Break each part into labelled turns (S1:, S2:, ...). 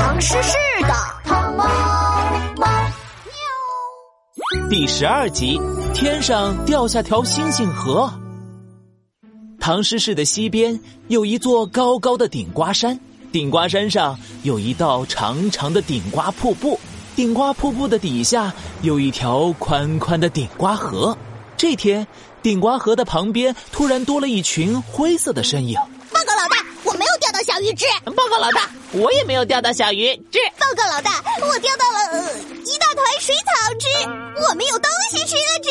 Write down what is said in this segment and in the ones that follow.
S1: 唐诗诗的唐猫猫喵。
S2: 第十二集，天上掉下条星星河。唐诗市的西边有一座高高的顶瓜山，顶瓜山上有一道长长的顶瓜瀑布，顶瓜瀑布的底下有一条宽宽的顶瓜河。这天，顶瓜河的旁边突然多了一群灰色的身影。
S1: 报告老大，我没有钓到小鱼只。
S3: 报告老大，我也没有钓到小鱼只。
S1: 报告老大，我钓到了、呃、一大团水草汁，我们有东西吃了汁。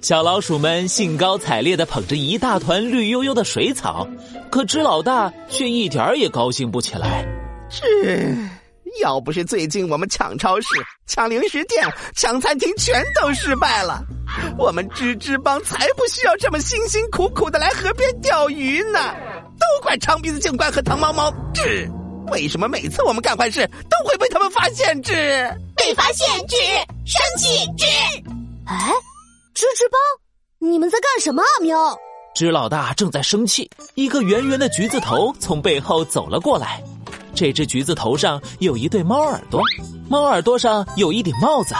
S2: 小老鼠们兴高采烈的捧着一大团绿油油的水草，可只老大却一点儿也高兴不起来。
S4: 这，要不是最近我们抢超市、抢零食店、抢餐厅全都失败了，我们吱吱帮才不需要这么辛辛苦苦的来河边钓鱼呢。都怪长鼻子警官和糖猫猫吱，为什么每次我们干坏事都会被他们发现吱？
S1: 被发现吱，生气吱。哎。吱吱帮，你们在干什么啊？喵！
S2: 吱老大正在生气，一个圆圆的橘子头从背后走了过来。这只橘子头上有一对猫耳朵，猫耳朵上有一顶帽子，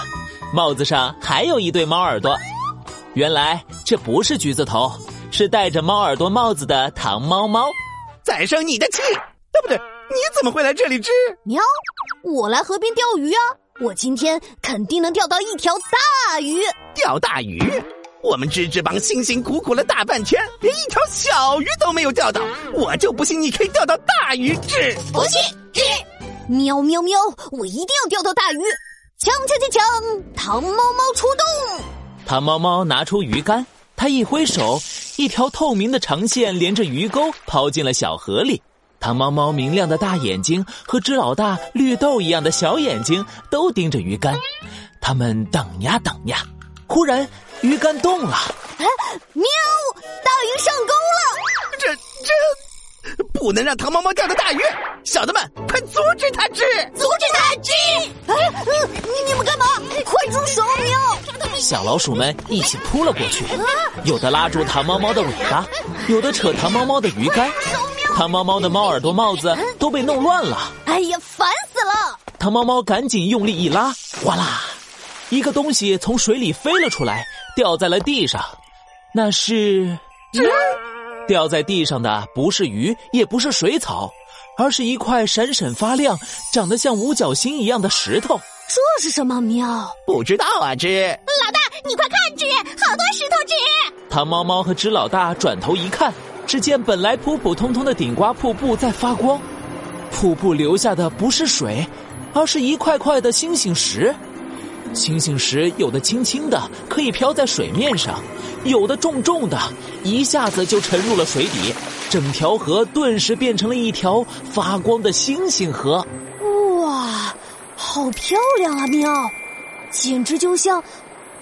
S2: 帽子上还有一对猫耳朵。原来这不是橘子头，是戴着猫耳朵帽子的糖猫猫。
S4: 再生你的气！对不对？你怎么会来这里？吃
S1: 喵！我来河边钓鱼啊！我今天肯定能钓到一条大鱼！
S4: 钓大鱼？我们吱吱帮辛辛苦苦了大半天，连一条小鱼都没有钓到，我就不信你可以钓到大鱼！吱，
S1: 不信！吱，喵喵喵！我一定要钓到大鱼！抢抢抢抢！糖猫猫出动！
S2: 糖猫猫拿出鱼竿，他一挥手，一条透明的长线连着鱼钩抛进了小河里。糖猫猫明亮的大眼睛和只老大绿豆一样的小眼睛都盯着鱼竿，他们等呀等呀，忽然鱼竿动了，
S1: 哎，喵！大鱼上钩了！
S4: 这这不能让糖猫猫钓到大鱼，小的们快阻止它！吃，
S1: 阻止它！吃！哎，你你们干嘛？快住手！喵！
S2: 小老鼠们一起扑了过去，有的拉住糖猫猫的尾巴，有的扯糖猫猫的鱼竿。糖猫猫的猫耳朵帽子都被弄乱了，
S1: 哎呀，烦死了！
S2: 糖猫猫赶紧用力一拉，哗啦，一个东西从水里飞了出来，掉在了地上。那是，掉在地上的不是鱼，也不是水草，而是一块闪闪发亮、长得像五角星一样的石头。
S1: 这是什么？喵，
S4: 不知道啊，吱。
S1: 老大，你快看，吱，好多石头，纸。
S2: 糖猫猫和纸老大转头一看。只见本来普普通通的顶瓜瀑布在发光，瀑布流下的不是水，而是一块块的星星石。星星石有的轻轻的，可以飘在水面上；有的重重的，一下子就沉入了水底。整条河顿时变成了一条发光的星星河。
S1: 哇，好漂亮啊！喵，简直就像，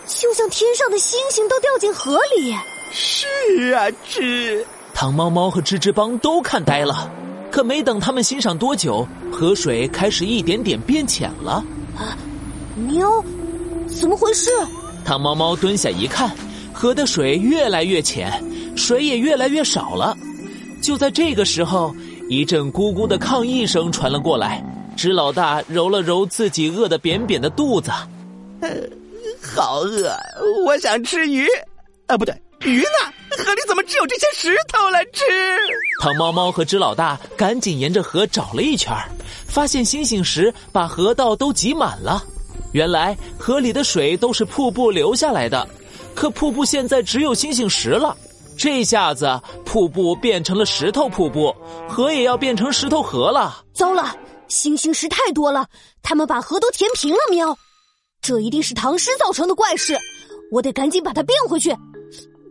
S1: 就像天上的星星都掉进河里。
S4: 是啊，吱。
S2: 糖猫猫和吱吱帮都看呆了，可没等他们欣赏多久，河水开始一点点变浅了。
S1: 啊，喵，怎么回事？
S2: 糖猫猫蹲下一看，河的水越来越浅，水也越来越少了。就在这个时候，一阵咕咕的抗议声传了过来。吱老大揉了揉自己饿得扁扁的肚子，
S4: 呃，好饿，我想吃鱼。啊，不对，鱼呢？河里怎么只有这些石头了？吃！
S2: 糖猫猫和纸老大赶紧沿着河找了一圈，发现星星石把河道都挤满了。原来河里的水都是瀑布流下来的，可瀑布现在只有星星石了。这下子瀑布变成了石头瀑布，河也要变成石头河了。
S1: 糟了，星星石太多了，他们把河都填平了。喵，这一定是唐诗造成的怪事，我得赶紧把它变回去。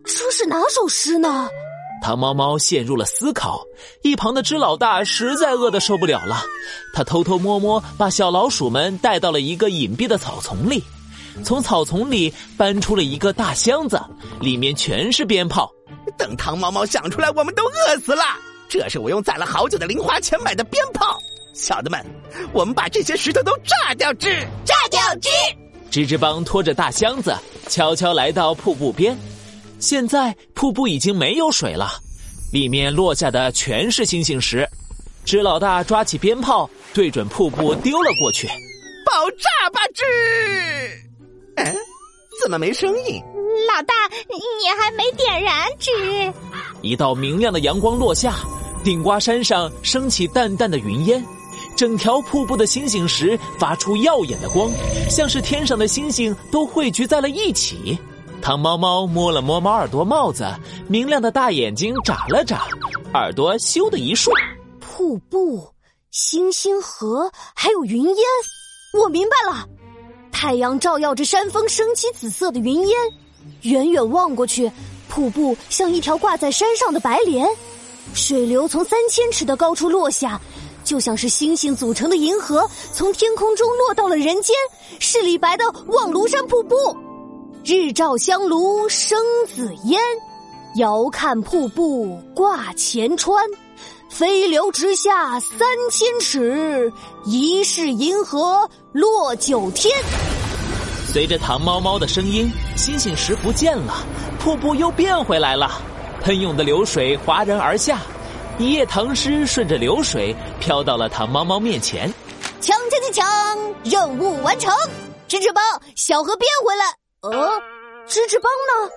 S1: 这是哪首诗呢？
S2: 唐猫猫陷入了思考，一旁的只老大实在饿得受不了了，他偷偷摸摸把小老鼠们带到了一个隐蔽的草丛里，从草丛里搬出了一个大箱子，里面全是鞭炮。
S4: 等唐猫猫想出来，我们都饿死了。这是我用攒了好久的零花钱买的鞭炮，小的们，我们把这些石头都炸掉，之，
S1: 炸掉，之。
S2: 吱吱帮拖着大箱子，悄悄来到瀑布边。现在瀑布已经没有水了，里面落下的全是星星石。支老大抓起鞭炮，对准瀑布丢了过去。
S4: 爆炸吧，吱！嗯，怎么没声音？
S1: 老大，你还没点燃纸？
S2: 一道明亮的阳光落下，顶瓜山上升起淡淡的云烟，整条瀑布的星星石发出耀眼的光，像是天上的星星都汇聚在了一起。汤猫猫摸了摸猫耳朵帽子，明亮的大眼睛眨了眨，耳朵咻的一竖。
S1: 瀑布、星星河，还有云烟，我明白了。太阳照耀着山峰，升起紫色的云烟。远远望过去，瀑布像一条挂在山上的白莲，水流从三千尺的高处落下，就像是星星组成的银河从天空中落到了人间，是李白的《望庐山瀑布》。日照香炉生紫烟，遥看瀑布挂前川。飞流直下三千尺，疑是银河落九天。
S2: 随着唐猫猫的声音，星星石不见了，瀑布又变回来了。喷涌的流水哗然而下，一夜唐诗顺着流水飘到了唐猫猫面前。
S1: 锵锵锵锵，任务完成！芝芝帮，小河变回来。呃，芝芝帮呢？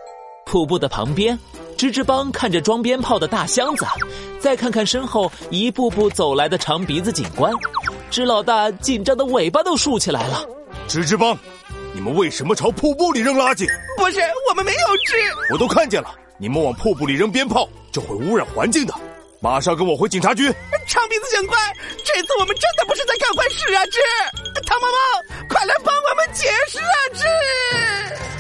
S2: 瀑布的旁边。吱吱帮看着装鞭炮的大箱子，再看看身后一步步走来的长鼻子警官，芝老大紧张的尾巴都竖起来了。
S5: 吱吱帮，你们为什么朝瀑布里扔垃圾？
S4: 不是，我们没有吃。
S5: 我都看见了，你们往瀑布里扔鞭炮就会污染环境的。马上跟我回警察局。
S4: 长鼻子警官，这次我们真的不是在干坏事啊！这，唐猫猫，快来帮我们解释啊！这。